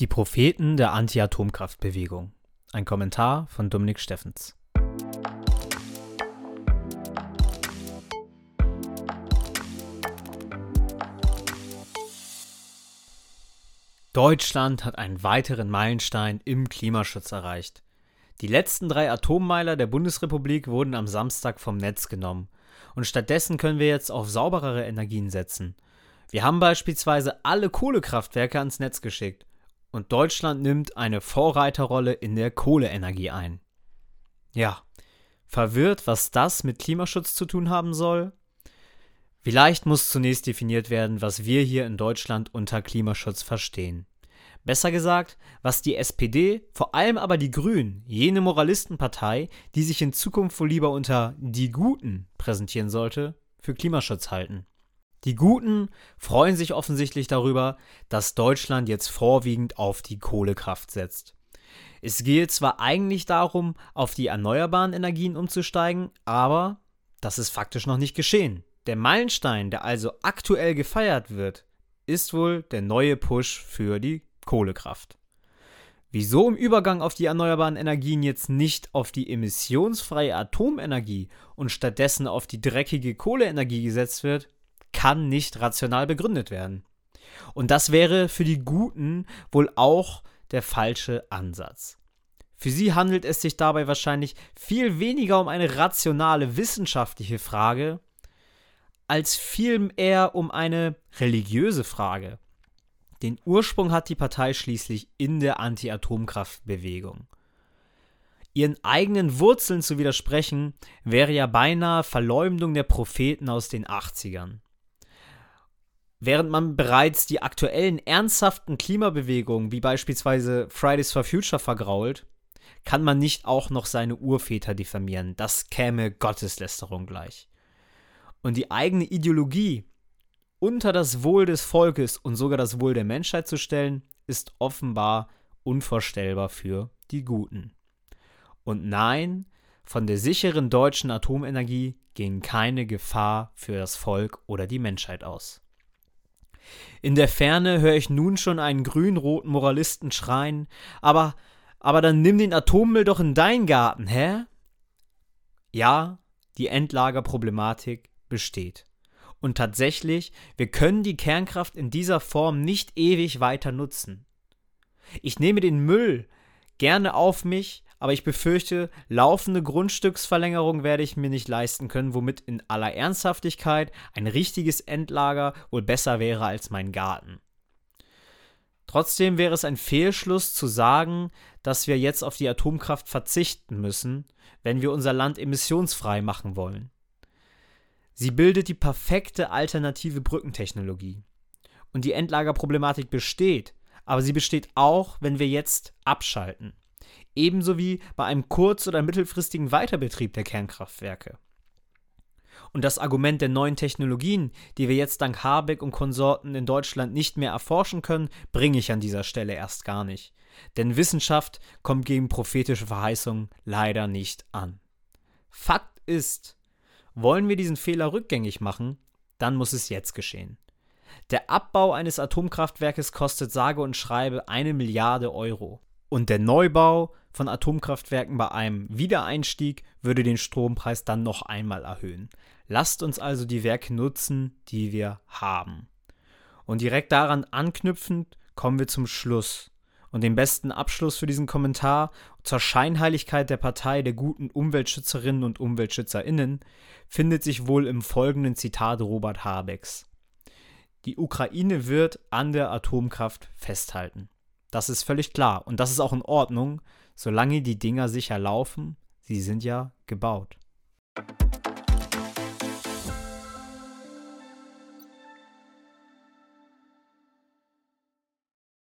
Die Propheten der Anti-Atomkraftbewegung. Ein Kommentar von Dominik Steffens. Deutschland hat einen weiteren Meilenstein im Klimaschutz erreicht. Die letzten drei Atommeiler der Bundesrepublik wurden am Samstag vom Netz genommen. Und stattdessen können wir jetzt auf sauberere Energien setzen. Wir haben beispielsweise alle Kohlekraftwerke ans Netz geschickt. Und Deutschland nimmt eine Vorreiterrolle in der Kohleenergie ein. Ja, verwirrt, was das mit Klimaschutz zu tun haben soll? Vielleicht muss zunächst definiert werden, was wir hier in Deutschland unter Klimaschutz verstehen. Besser gesagt, was die SPD, vor allem aber die Grünen, jene Moralistenpartei, die sich in Zukunft wohl lieber unter die Guten präsentieren sollte, für Klimaschutz halten. Die Guten freuen sich offensichtlich darüber, dass Deutschland jetzt vorwiegend auf die Kohlekraft setzt. Es gehe zwar eigentlich darum, auf die erneuerbaren Energien umzusteigen, aber das ist faktisch noch nicht geschehen. Der Meilenstein, der also aktuell gefeiert wird, ist wohl der neue Push für die Kohlekraft. Wieso im Übergang auf die erneuerbaren Energien jetzt nicht auf die emissionsfreie Atomenergie und stattdessen auf die dreckige Kohleenergie gesetzt wird, kann nicht rational begründet werden. Und das wäre für die Guten wohl auch der falsche Ansatz. Für sie handelt es sich dabei wahrscheinlich viel weniger um eine rationale wissenschaftliche Frage, als vielmehr um eine religiöse Frage. Den Ursprung hat die Partei schließlich in der Anti-Atomkraftbewegung. Ihren eigenen Wurzeln zu widersprechen, wäre ja beinahe Verleumdung der Propheten aus den 80ern. Während man bereits die aktuellen ernsthaften Klimabewegungen wie beispielsweise Fridays for Future vergrault, kann man nicht auch noch seine Urväter diffamieren. Das käme Gotteslästerung gleich. Und die eigene Ideologie unter das Wohl des Volkes und sogar das Wohl der Menschheit zu stellen, ist offenbar unvorstellbar für die Guten. Und nein, von der sicheren deutschen Atomenergie ging keine Gefahr für das Volk oder die Menschheit aus. In der Ferne höre ich nun schon einen grün-roten Moralisten schreien, aber, aber dann nimm den Atommüll doch in deinen Garten, hä? Ja, die Endlagerproblematik besteht. Und tatsächlich, wir können die Kernkraft in dieser Form nicht ewig weiter nutzen. Ich nehme den Müll gerne auf mich, aber ich befürchte, laufende Grundstücksverlängerung werde ich mir nicht leisten können, womit in aller Ernsthaftigkeit ein richtiges Endlager wohl besser wäre als mein Garten. Trotzdem wäre es ein Fehlschluss zu sagen, dass wir jetzt auf die Atomkraft verzichten müssen, wenn wir unser Land emissionsfrei machen wollen. Sie bildet die perfekte alternative Brückentechnologie. Und die Endlagerproblematik besteht, aber sie besteht auch, wenn wir jetzt abschalten. Ebenso wie bei einem kurz- oder mittelfristigen Weiterbetrieb der Kernkraftwerke. Und das Argument der neuen Technologien, die wir jetzt dank Habeck und Konsorten in Deutschland nicht mehr erforschen können, bringe ich an dieser Stelle erst gar nicht. Denn Wissenschaft kommt gegen prophetische Verheißungen leider nicht an. Fakt ist, wollen wir diesen Fehler rückgängig machen, dann muss es jetzt geschehen. Der Abbau eines Atomkraftwerkes kostet sage und schreibe eine Milliarde Euro. Und der Neubau von Atomkraftwerken bei einem Wiedereinstieg würde den Strompreis dann noch einmal erhöhen. Lasst uns also die Werke nutzen, die wir haben. Und direkt daran anknüpfend kommen wir zum Schluss und den besten Abschluss für diesen Kommentar zur Scheinheiligkeit der Partei der guten Umweltschützerinnen und Umweltschützerinnen findet sich wohl im folgenden Zitat Robert Habecks. Die Ukraine wird an der Atomkraft festhalten. Das ist völlig klar und das ist auch in Ordnung, solange die Dinger sicher laufen. Sie sind ja gebaut.